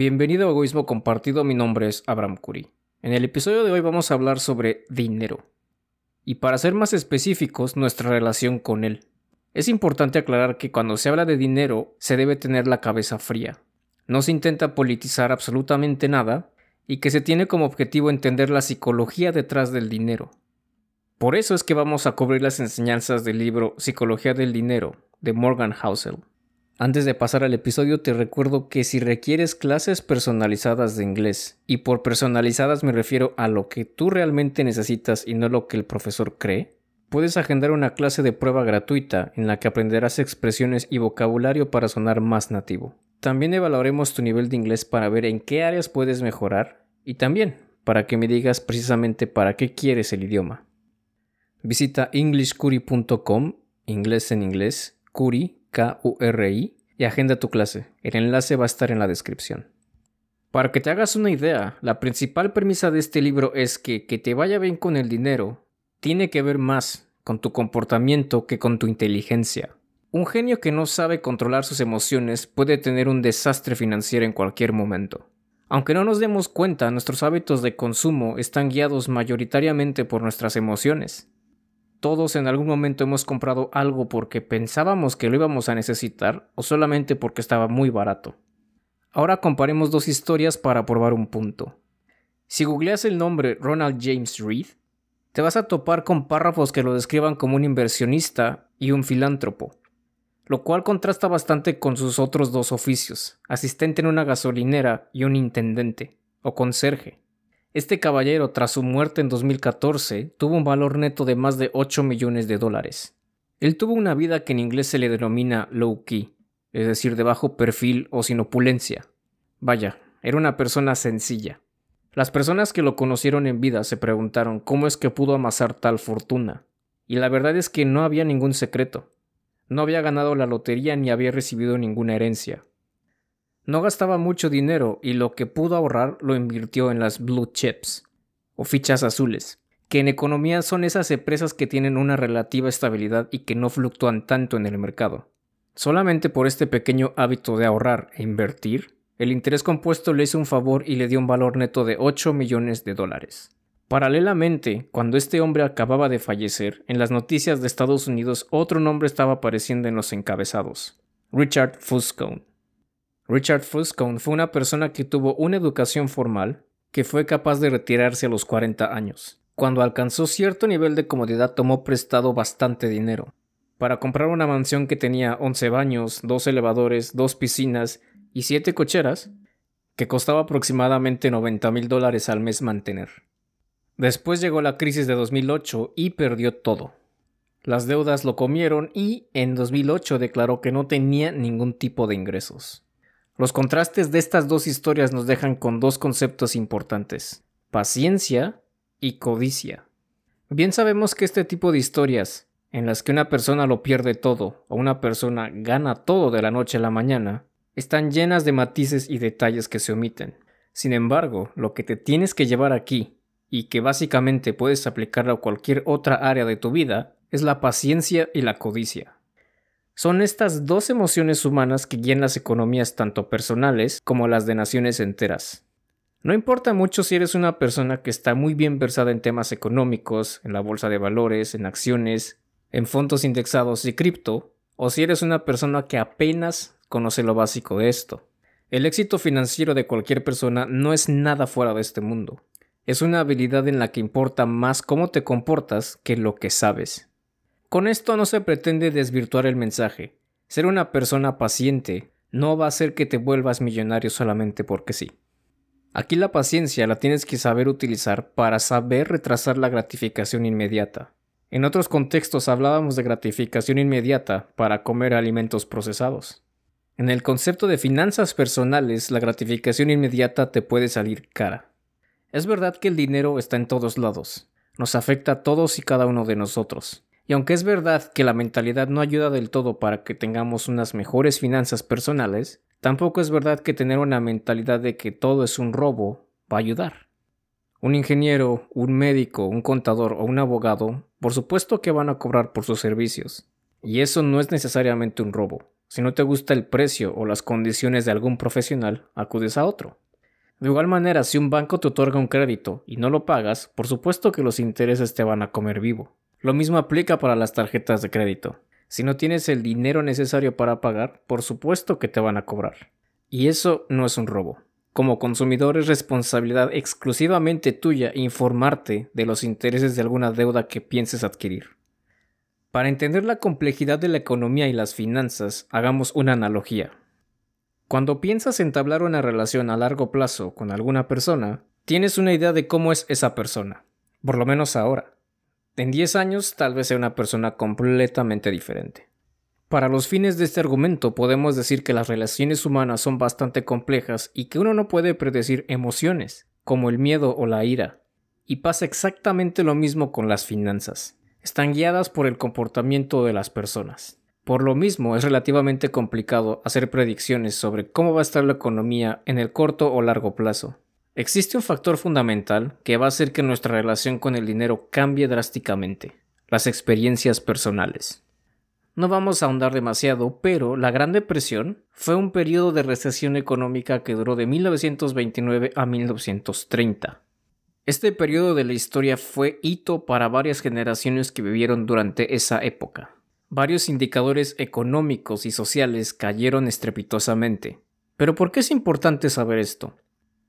Bienvenido a Egoísmo Compartido, mi nombre es Abraham Curie. En el episodio de hoy vamos a hablar sobre dinero. Y para ser más específicos, nuestra relación con él. Es importante aclarar que cuando se habla de dinero se debe tener la cabeza fría. No se intenta politizar absolutamente nada y que se tiene como objetivo entender la psicología detrás del dinero. Por eso es que vamos a cubrir las enseñanzas del libro Psicología del Dinero de Morgan Housel. Antes de pasar al episodio te recuerdo que si requieres clases personalizadas de inglés, y por personalizadas me refiero a lo que tú realmente necesitas y no lo que el profesor cree, puedes agendar una clase de prueba gratuita en la que aprenderás expresiones y vocabulario para sonar más nativo. También evaluaremos tu nivel de inglés para ver en qué áreas puedes mejorar y también para que me digas precisamente para qué quieres el idioma. Visita englishcuri.com, inglés en inglés, Curi K-U-R-I, y agenda tu clase. El enlace va a estar en la descripción. Para que te hagas una idea, la principal premisa de este libro es que que te vaya bien con el dinero tiene que ver más con tu comportamiento que con tu inteligencia. Un genio que no sabe controlar sus emociones puede tener un desastre financiero en cualquier momento. Aunque no nos demos cuenta, nuestros hábitos de consumo están guiados mayoritariamente por nuestras emociones. Todos en algún momento hemos comprado algo porque pensábamos que lo íbamos a necesitar o solamente porque estaba muy barato. Ahora comparemos dos historias para probar un punto. Si googleas el nombre Ronald James Reed, te vas a topar con párrafos que lo describan como un inversionista y un filántropo, lo cual contrasta bastante con sus otros dos oficios, asistente en una gasolinera y un intendente, o conserje. Este caballero, tras su muerte en 2014, tuvo un valor neto de más de 8 millones de dólares. Él tuvo una vida que en inglés se le denomina low key, es decir, de bajo perfil o sin opulencia. Vaya, era una persona sencilla. Las personas que lo conocieron en vida se preguntaron cómo es que pudo amasar tal fortuna. Y la verdad es que no había ningún secreto. No había ganado la lotería ni había recibido ninguna herencia. No gastaba mucho dinero y lo que pudo ahorrar lo invirtió en las blue chips, o fichas azules, que en economía son esas empresas que tienen una relativa estabilidad y que no fluctúan tanto en el mercado. Solamente por este pequeño hábito de ahorrar e invertir, el interés compuesto le hizo un favor y le dio un valor neto de 8 millones de dólares. Paralelamente, cuando este hombre acababa de fallecer, en las noticias de Estados Unidos otro nombre estaba apareciendo en los encabezados, Richard Fuscone. Richard Fuscone fue una persona que tuvo una educación formal, que fue capaz de retirarse a los 40 años. Cuando alcanzó cierto nivel de comodidad tomó prestado bastante dinero para comprar una mansión que tenía 11 baños, dos elevadores, dos piscinas y siete cocheras, que costaba aproximadamente 90 mil dólares al mes mantener. Después llegó la crisis de 2008 y perdió todo. Las deudas lo comieron y en 2008 declaró que no tenía ningún tipo de ingresos. Los contrastes de estas dos historias nos dejan con dos conceptos importantes, paciencia y codicia. Bien sabemos que este tipo de historias, en las que una persona lo pierde todo o una persona gana todo de la noche a la mañana, están llenas de matices y detalles que se omiten. Sin embargo, lo que te tienes que llevar aquí, y que básicamente puedes aplicarlo a cualquier otra área de tu vida, es la paciencia y la codicia. Son estas dos emociones humanas que guían las economías tanto personales como las de naciones enteras. No importa mucho si eres una persona que está muy bien versada en temas económicos, en la bolsa de valores, en acciones, en fondos indexados y cripto, o si eres una persona que apenas conoce lo básico de esto. El éxito financiero de cualquier persona no es nada fuera de este mundo. Es una habilidad en la que importa más cómo te comportas que lo que sabes. Con esto no se pretende desvirtuar el mensaje. Ser una persona paciente no va a hacer que te vuelvas millonario solamente porque sí. Aquí la paciencia la tienes que saber utilizar para saber retrasar la gratificación inmediata. En otros contextos hablábamos de gratificación inmediata para comer alimentos procesados. En el concepto de finanzas personales, la gratificación inmediata te puede salir cara. Es verdad que el dinero está en todos lados, nos afecta a todos y cada uno de nosotros. Y aunque es verdad que la mentalidad no ayuda del todo para que tengamos unas mejores finanzas personales, tampoco es verdad que tener una mentalidad de que todo es un robo va a ayudar. Un ingeniero, un médico, un contador o un abogado, por supuesto que van a cobrar por sus servicios. Y eso no es necesariamente un robo. Si no te gusta el precio o las condiciones de algún profesional, acudes a otro. De igual manera, si un banco te otorga un crédito y no lo pagas, por supuesto que los intereses te van a comer vivo. Lo mismo aplica para las tarjetas de crédito. Si no tienes el dinero necesario para pagar, por supuesto que te van a cobrar. Y eso no es un robo. Como consumidor es responsabilidad exclusivamente tuya informarte de los intereses de alguna deuda que pienses adquirir. Para entender la complejidad de la economía y las finanzas, hagamos una analogía. Cuando piensas entablar una relación a largo plazo con alguna persona, tienes una idea de cómo es esa persona, por lo menos ahora. En 10 años tal vez sea una persona completamente diferente. Para los fines de este argumento podemos decir que las relaciones humanas son bastante complejas y que uno no puede predecir emociones, como el miedo o la ira. Y pasa exactamente lo mismo con las finanzas están guiadas por el comportamiento de las personas. Por lo mismo, es relativamente complicado hacer predicciones sobre cómo va a estar la economía en el corto o largo plazo. Existe un factor fundamental que va a hacer que nuestra relación con el dinero cambie drásticamente, las experiencias personales. No vamos a ahondar demasiado, pero la Gran Depresión fue un periodo de recesión económica que duró de 1929 a 1930. Este periodo de la historia fue hito para varias generaciones que vivieron durante esa época. Varios indicadores económicos y sociales cayeron estrepitosamente. Pero ¿por qué es importante saber esto?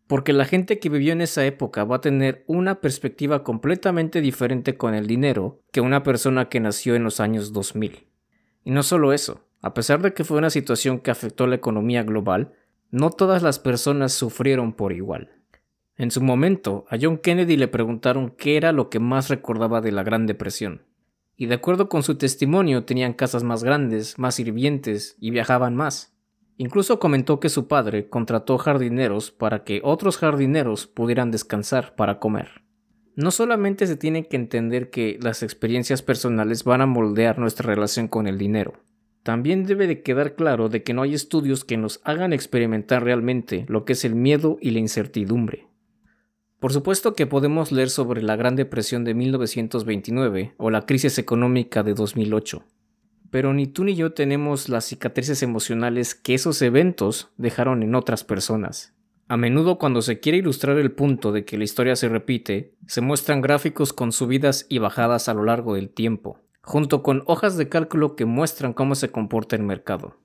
Porque la gente que vivió en esa época va a tener una perspectiva completamente diferente con el dinero que una persona que nació en los años 2000. Y no solo eso, a pesar de que fue una situación que afectó la economía global, no todas las personas sufrieron por igual. En su momento, a John Kennedy le preguntaron qué era lo que más recordaba de la Gran Depresión. Y de acuerdo con su testimonio, tenían casas más grandes, más sirvientes y viajaban más. Incluso comentó que su padre contrató jardineros para que otros jardineros pudieran descansar para comer. No solamente se tiene que entender que las experiencias personales van a moldear nuestra relación con el dinero, también debe de quedar claro de que no hay estudios que nos hagan experimentar realmente lo que es el miedo y la incertidumbre. Por supuesto que podemos leer sobre la Gran Depresión de 1929 o la crisis económica de 2008, pero ni tú ni yo tenemos las cicatrices emocionales que esos eventos dejaron en otras personas. A menudo cuando se quiere ilustrar el punto de que la historia se repite, se muestran gráficos con subidas y bajadas a lo largo del tiempo, junto con hojas de cálculo que muestran cómo se comporta el mercado.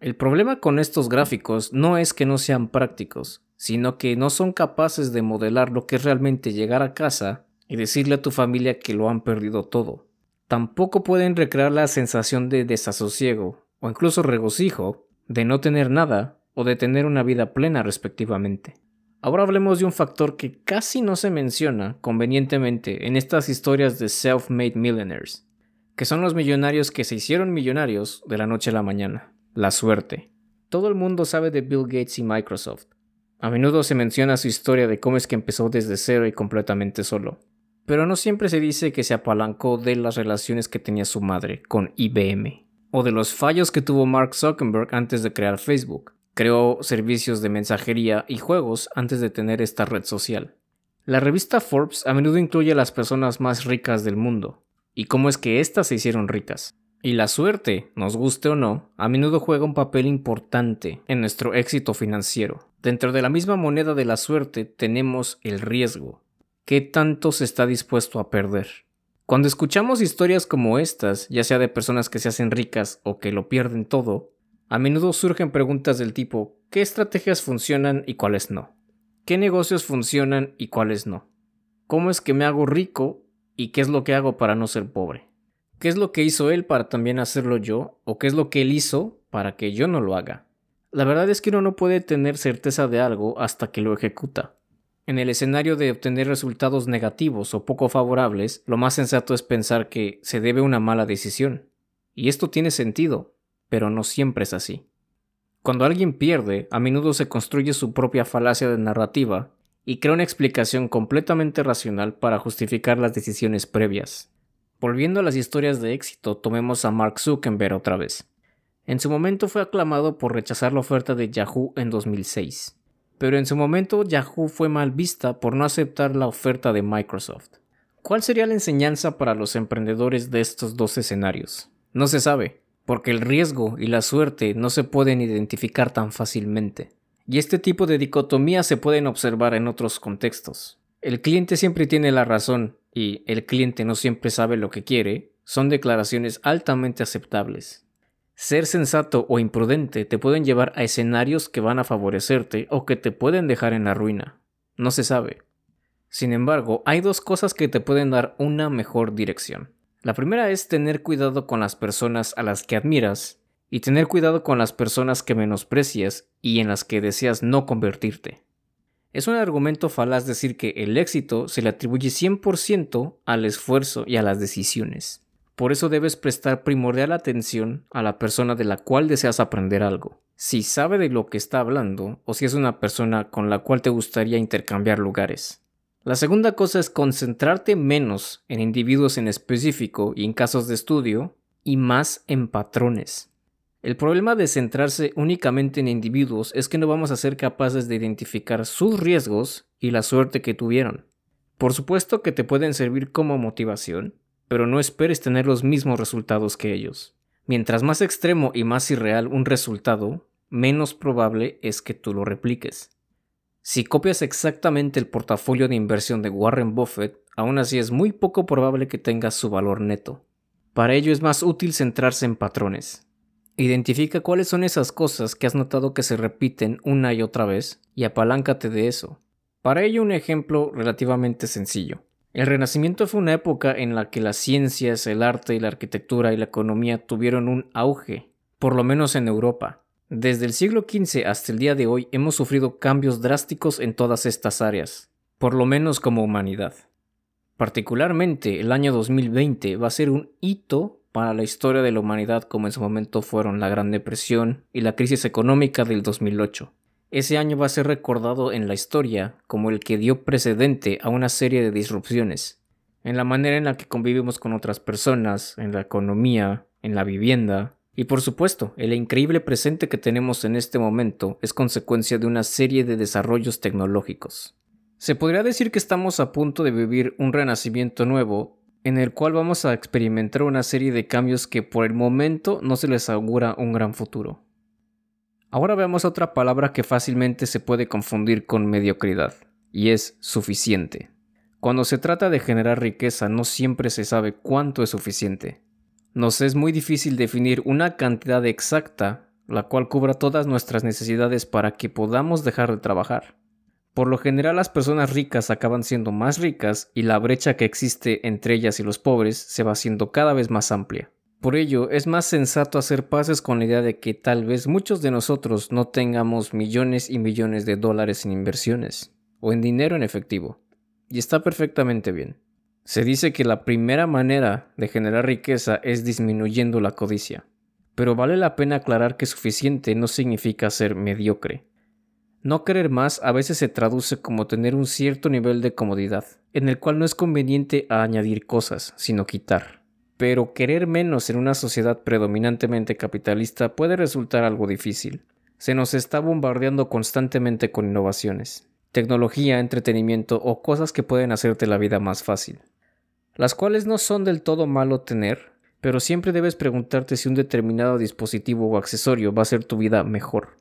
El problema con estos gráficos no es que no sean prácticos, sino que no son capaces de modelar lo que es realmente llegar a casa y decirle a tu familia que lo han perdido todo. Tampoco pueden recrear la sensación de desasosiego o incluso regocijo de no tener nada o de tener una vida plena respectivamente. Ahora hablemos de un factor que casi no se menciona convenientemente en estas historias de self-made millionaires, que son los millonarios que se hicieron millonarios de la noche a la mañana, la suerte. Todo el mundo sabe de Bill Gates y Microsoft, a menudo se menciona su historia de cómo es que empezó desde cero y completamente solo, pero no siempre se dice que se apalancó de las relaciones que tenía su madre con IBM, o de los fallos que tuvo Mark Zuckerberg antes de crear Facebook. Creó servicios de mensajería y juegos antes de tener esta red social. La revista Forbes a menudo incluye a las personas más ricas del mundo, y cómo es que éstas se hicieron ricas. Y la suerte, nos guste o no, a menudo juega un papel importante en nuestro éxito financiero. Dentro de la misma moneda de la suerte tenemos el riesgo. ¿Qué tanto se está dispuesto a perder? Cuando escuchamos historias como estas, ya sea de personas que se hacen ricas o que lo pierden todo, a menudo surgen preguntas del tipo ¿qué estrategias funcionan y cuáles no? ¿Qué negocios funcionan y cuáles no? ¿Cómo es que me hago rico y qué es lo que hago para no ser pobre? ¿Qué es lo que hizo él para también hacerlo yo? ¿O qué es lo que él hizo para que yo no lo haga? La verdad es que uno no puede tener certeza de algo hasta que lo ejecuta. En el escenario de obtener resultados negativos o poco favorables, lo más sensato es pensar que se debe una mala decisión. Y esto tiene sentido, pero no siempre es así. Cuando alguien pierde, a menudo se construye su propia falacia de narrativa y crea una explicación completamente racional para justificar las decisiones previas. Volviendo a las historias de éxito, tomemos a Mark Zuckerberg otra vez. En su momento fue aclamado por rechazar la oferta de Yahoo en 2006, pero en su momento Yahoo fue mal vista por no aceptar la oferta de Microsoft. ¿Cuál sería la enseñanza para los emprendedores de estos dos escenarios? No se sabe, porque el riesgo y la suerte no se pueden identificar tan fácilmente. Y este tipo de dicotomía se pueden observar en otros contextos. El cliente siempre tiene la razón y el cliente no siempre sabe lo que quiere son declaraciones altamente aceptables. Ser sensato o imprudente te pueden llevar a escenarios que van a favorecerte o que te pueden dejar en la ruina. No se sabe. Sin embargo, hay dos cosas que te pueden dar una mejor dirección. La primera es tener cuidado con las personas a las que admiras y tener cuidado con las personas que menosprecias y en las que deseas no convertirte. Es un argumento falaz decir que el éxito se le atribuye 100% al esfuerzo y a las decisiones. Por eso debes prestar primordial atención a la persona de la cual deseas aprender algo. Si sabe de lo que está hablando o si es una persona con la cual te gustaría intercambiar lugares. La segunda cosa es concentrarte menos en individuos en específico y en casos de estudio y más en patrones. El problema de centrarse únicamente en individuos es que no vamos a ser capaces de identificar sus riesgos y la suerte que tuvieron. Por supuesto que te pueden servir como motivación, pero no esperes tener los mismos resultados que ellos. Mientras más extremo y más irreal un resultado, menos probable es que tú lo repliques. Si copias exactamente el portafolio de inversión de Warren Buffett, aún así es muy poco probable que tengas su valor neto. Para ello es más útil centrarse en patrones. Identifica cuáles son esas cosas que has notado que se repiten una y otra vez y apaláncate de eso. Para ello un ejemplo relativamente sencillo. El Renacimiento fue una época en la que las ciencias, el arte la arquitectura y la economía tuvieron un auge, por lo menos en Europa. Desde el siglo XV hasta el día de hoy hemos sufrido cambios drásticos en todas estas áreas, por lo menos como humanidad. Particularmente el año 2020 va a ser un hito para la historia de la humanidad como en su momento fueron la Gran Depresión y la crisis económica del 2008. Ese año va a ser recordado en la historia como el que dio precedente a una serie de disrupciones, en la manera en la que convivimos con otras personas, en la economía, en la vivienda, y por supuesto, el increíble presente que tenemos en este momento es consecuencia de una serie de desarrollos tecnológicos. Se podría decir que estamos a punto de vivir un renacimiento nuevo en el cual vamos a experimentar una serie de cambios que por el momento no se les augura un gran futuro. Ahora veamos otra palabra que fácilmente se puede confundir con mediocridad, y es suficiente. Cuando se trata de generar riqueza no siempre se sabe cuánto es suficiente. Nos es muy difícil definir una cantidad exacta la cual cubra todas nuestras necesidades para que podamos dejar de trabajar. Por lo general las personas ricas acaban siendo más ricas y la brecha que existe entre ellas y los pobres se va haciendo cada vez más amplia. Por ello, es más sensato hacer pases con la idea de que tal vez muchos de nosotros no tengamos millones y millones de dólares en inversiones o en dinero en efectivo. Y está perfectamente bien. Se dice que la primera manera de generar riqueza es disminuyendo la codicia. Pero vale la pena aclarar que suficiente no significa ser mediocre. No querer más a veces se traduce como tener un cierto nivel de comodidad, en el cual no es conveniente añadir cosas, sino quitar. Pero querer menos en una sociedad predominantemente capitalista puede resultar algo difícil. Se nos está bombardeando constantemente con innovaciones, tecnología, entretenimiento o cosas que pueden hacerte la vida más fácil. Las cuales no son del todo malo tener, pero siempre debes preguntarte si un determinado dispositivo o accesorio va a hacer tu vida mejor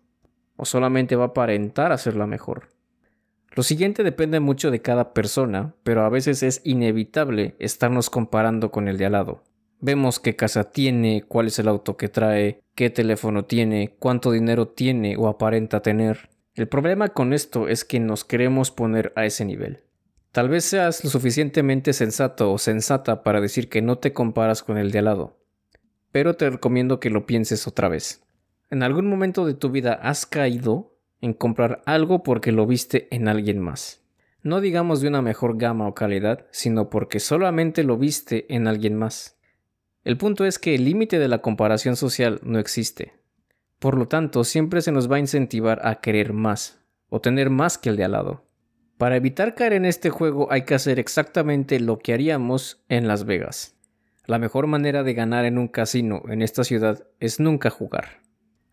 o solamente va a aparentar hacerla mejor. Lo siguiente depende mucho de cada persona, pero a veces es inevitable estarnos comparando con el de al lado. Vemos qué casa tiene, cuál es el auto que trae, qué teléfono tiene, cuánto dinero tiene o aparenta tener. El problema con esto es que nos queremos poner a ese nivel. Tal vez seas lo suficientemente sensato o sensata para decir que no te comparas con el de al lado, pero te recomiendo que lo pienses otra vez. ¿En algún momento de tu vida has caído en comprar algo porque lo viste en alguien más? No digamos de una mejor gama o calidad, sino porque solamente lo viste en alguien más. El punto es que el límite de la comparación social no existe. Por lo tanto, siempre se nos va a incentivar a querer más, o tener más que el de al lado. Para evitar caer en este juego hay que hacer exactamente lo que haríamos en Las Vegas. La mejor manera de ganar en un casino en esta ciudad es nunca jugar.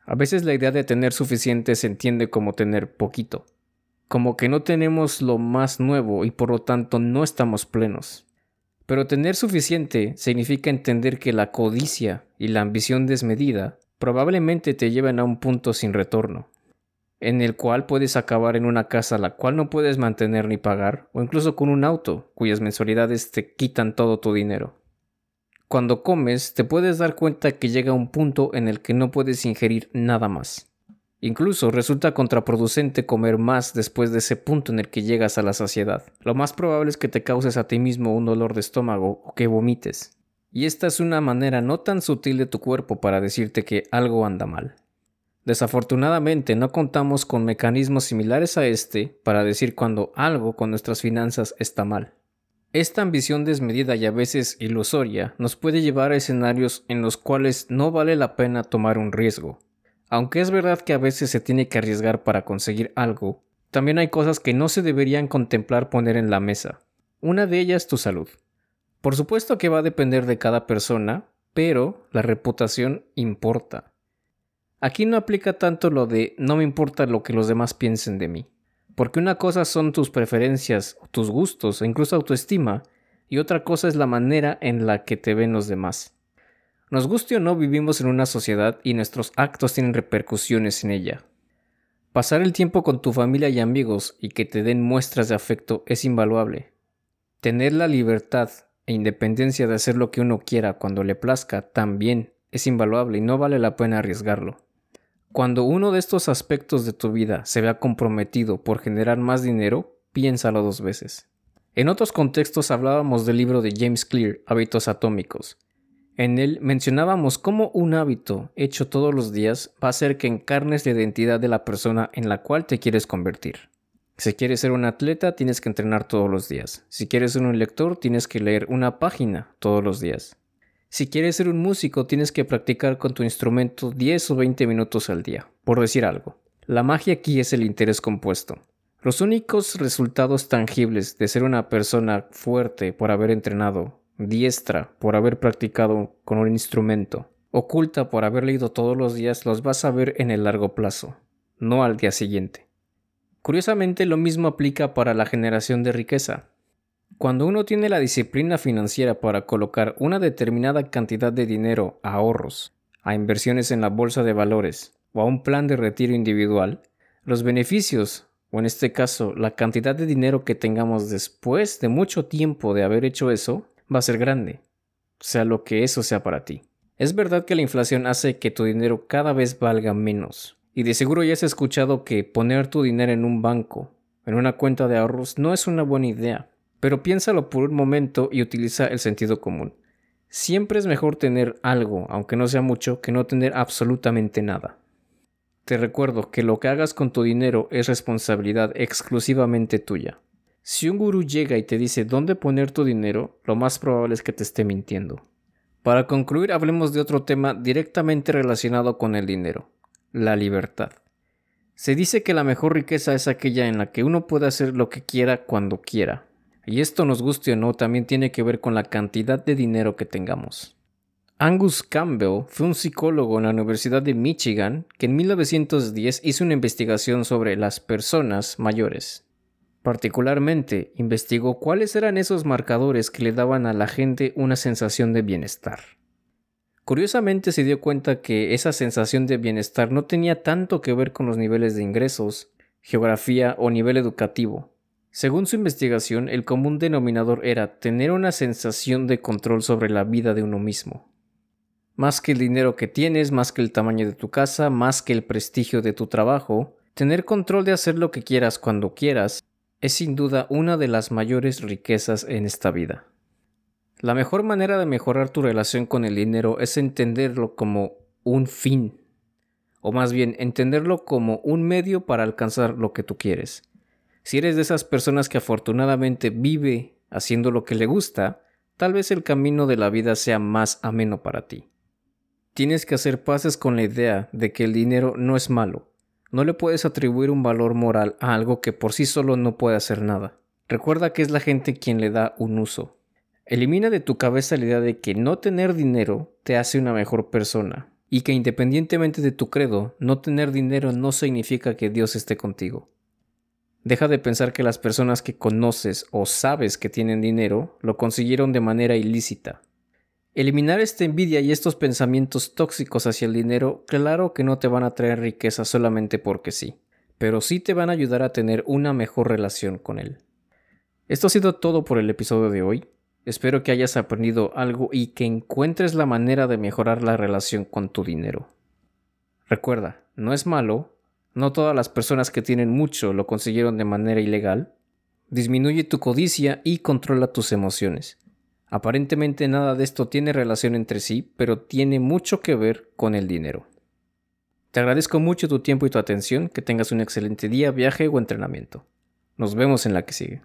A veces la idea de tener suficiente se entiende como tener poquito, como que no tenemos lo más nuevo y por lo tanto no estamos plenos. Pero tener suficiente significa entender que la codicia y la ambición desmedida probablemente te lleven a un punto sin retorno, en el cual puedes acabar en una casa la cual no puedes mantener ni pagar, o incluso con un auto cuyas mensualidades te quitan todo tu dinero. Cuando comes, te puedes dar cuenta que llega un punto en el que no puedes ingerir nada más. Incluso resulta contraproducente comer más después de ese punto en el que llegas a la saciedad. Lo más probable es que te causes a ti mismo un dolor de estómago o que vomites. Y esta es una manera no tan sutil de tu cuerpo para decirte que algo anda mal. Desafortunadamente no contamos con mecanismos similares a este para decir cuando algo con nuestras finanzas está mal. Esta ambición desmedida y a veces ilusoria nos puede llevar a escenarios en los cuales no vale la pena tomar un riesgo, aunque es verdad que a veces se tiene que arriesgar para conseguir algo, también hay cosas que no se deberían contemplar poner en la mesa. Una de ellas tu salud. Por supuesto que va a depender de cada persona, pero la reputación importa. Aquí no aplica tanto lo de no me importa lo que los demás piensen de mí, porque una cosa son tus preferencias, tus gustos e incluso autoestima, y otra cosa es la manera en la que te ven los demás. Nos guste o no, vivimos en una sociedad y nuestros actos tienen repercusiones en ella. Pasar el tiempo con tu familia y amigos y que te den muestras de afecto es invaluable. Tener la libertad e independencia de hacer lo que uno quiera cuando le plazca también es invaluable y no vale la pena arriesgarlo. Cuando uno de estos aspectos de tu vida se vea comprometido por generar más dinero, piénsalo dos veces. En otros contextos hablábamos del libro de James Clear, Hábitos Atómicos, en él mencionábamos cómo un hábito hecho todos los días va a hacer que encarnes la identidad de la persona en la cual te quieres convertir. Si quieres ser un atleta, tienes que entrenar todos los días. Si quieres ser un lector, tienes que leer una página todos los días. Si quieres ser un músico, tienes que practicar con tu instrumento 10 o 20 minutos al día, por decir algo. La magia aquí es el interés compuesto. Los únicos resultados tangibles de ser una persona fuerte por haber entrenado diestra por haber practicado con un instrumento, oculta por haber leído todos los días, los vas a ver en el largo plazo, no al día siguiente. Curiosamente, lo mismo aplica para la generación de riqueza. Cuando uno tiene la disciplina financiera para colocar una determinada cantidad de dinero a ahorros, a inversiones en la bolsa de valores o a un plan de retiro individual, los beneficios, o en este caso la cantidad de dinero que tengamos después de mucho tiempo de haber hecho eso, va a ser grande, sea lo que eso sea para ti. Es verdad que la inflación hace que tu dinero cada vez valga menos, y de seguro ya has escuchado que poner tu dinero en un banco, en una cuenta de ahorros, no es una buena idea, pero piénsalo por un momento y utiliza el sentido común. Siempre es mejor tener algo, aunque no sea mucho, que no tener absolutamente nada. Te recuerdo que lo que hagas con tu dinero es responsabilidad exclusivamente tuya. Si un gurú llega y te dice dónde poner tu dinero, lo más probable es que te esté mintiendo. Para concluir, hablemos de otro tema directamente relacionado con el dinero, la libertad. Se dice que la mejor riqueza es aquella en la que uno puede hacer lo que quiera cuando quiera. Y esto nos guste o no, también tiene que ver con la cantidad de dinero que tengamos. Angus Campbell fue un psicólogo en la Universidad de Michigan que en 1910 hizo una investigación sobre las personas mayores. Particularmente, investigó cuáles eran esos marcadores que le daban a la gente una sensación de bienestar. Curiosamente se dio cuenta que esa sensación de bienestar no tenía tanto que ver con los niveles de ingresos, geografía o nivel educativo. Según su investigación, el común denominador era tener una sensación de control sobre la vida de uno mismo. Más que el dinero que tienes, más que el tamaño de tu casa, más que el prestigio de tu trabajo, tener control de hacer lo que quieras cuando quieras, es sin duda una de las mayores riquezas en esta vida. La mejor manera de mejorar tu relación con el dinero es entenderlo como un fin, o más bien entenderlo como un medio para alcanzar lo que tú quieres. Si eres de esas personas que afortunadamente vive haciendo lo que le gusta, tal vez el camino de la vida sea más ameno para ti. Tienes que hacer paces con la idea de que el dinero no es malo, no le puedes atribuir un valor moral a algo que por sí solo no puede hacer nada. Recuerda que es la gente quien le da un uso. Elimina de tu cabeza la idea de que no tener dinero te hace una mejor persona y que independientemente de tu credo, no tener dinero no significa que Dios esté contigo. Deja de pensar que las personas que conoces o sabes que tienen dinero lo consiguieron de manera ilícita. Eliminar esta envidia y estos pensamientos tóxicos hacia el dinero, claro que no te van a traer riqueza solamente porque sí, pero sí te van a ayudar a tener una mejor relación con él. Esto ha sido todo por el episodio de hoy. Espero que hayas aprendido algo y que encuentres la manera de mejorar la relación con tu dinero. Recuerda, no es malo, no todas las personas que tienen mucho lo consiguieron de manera ilegal. Disminuye tu codicia y controla tus emociones. Aparentemente nada de esto tiene relación entre sí, pero tiene mucho que ver con el dinero. Te agradezco mucho tu tiempo y tu atención, que tengas un excelente día, viaje o entrenamiento. Nos vemos en la que sigue.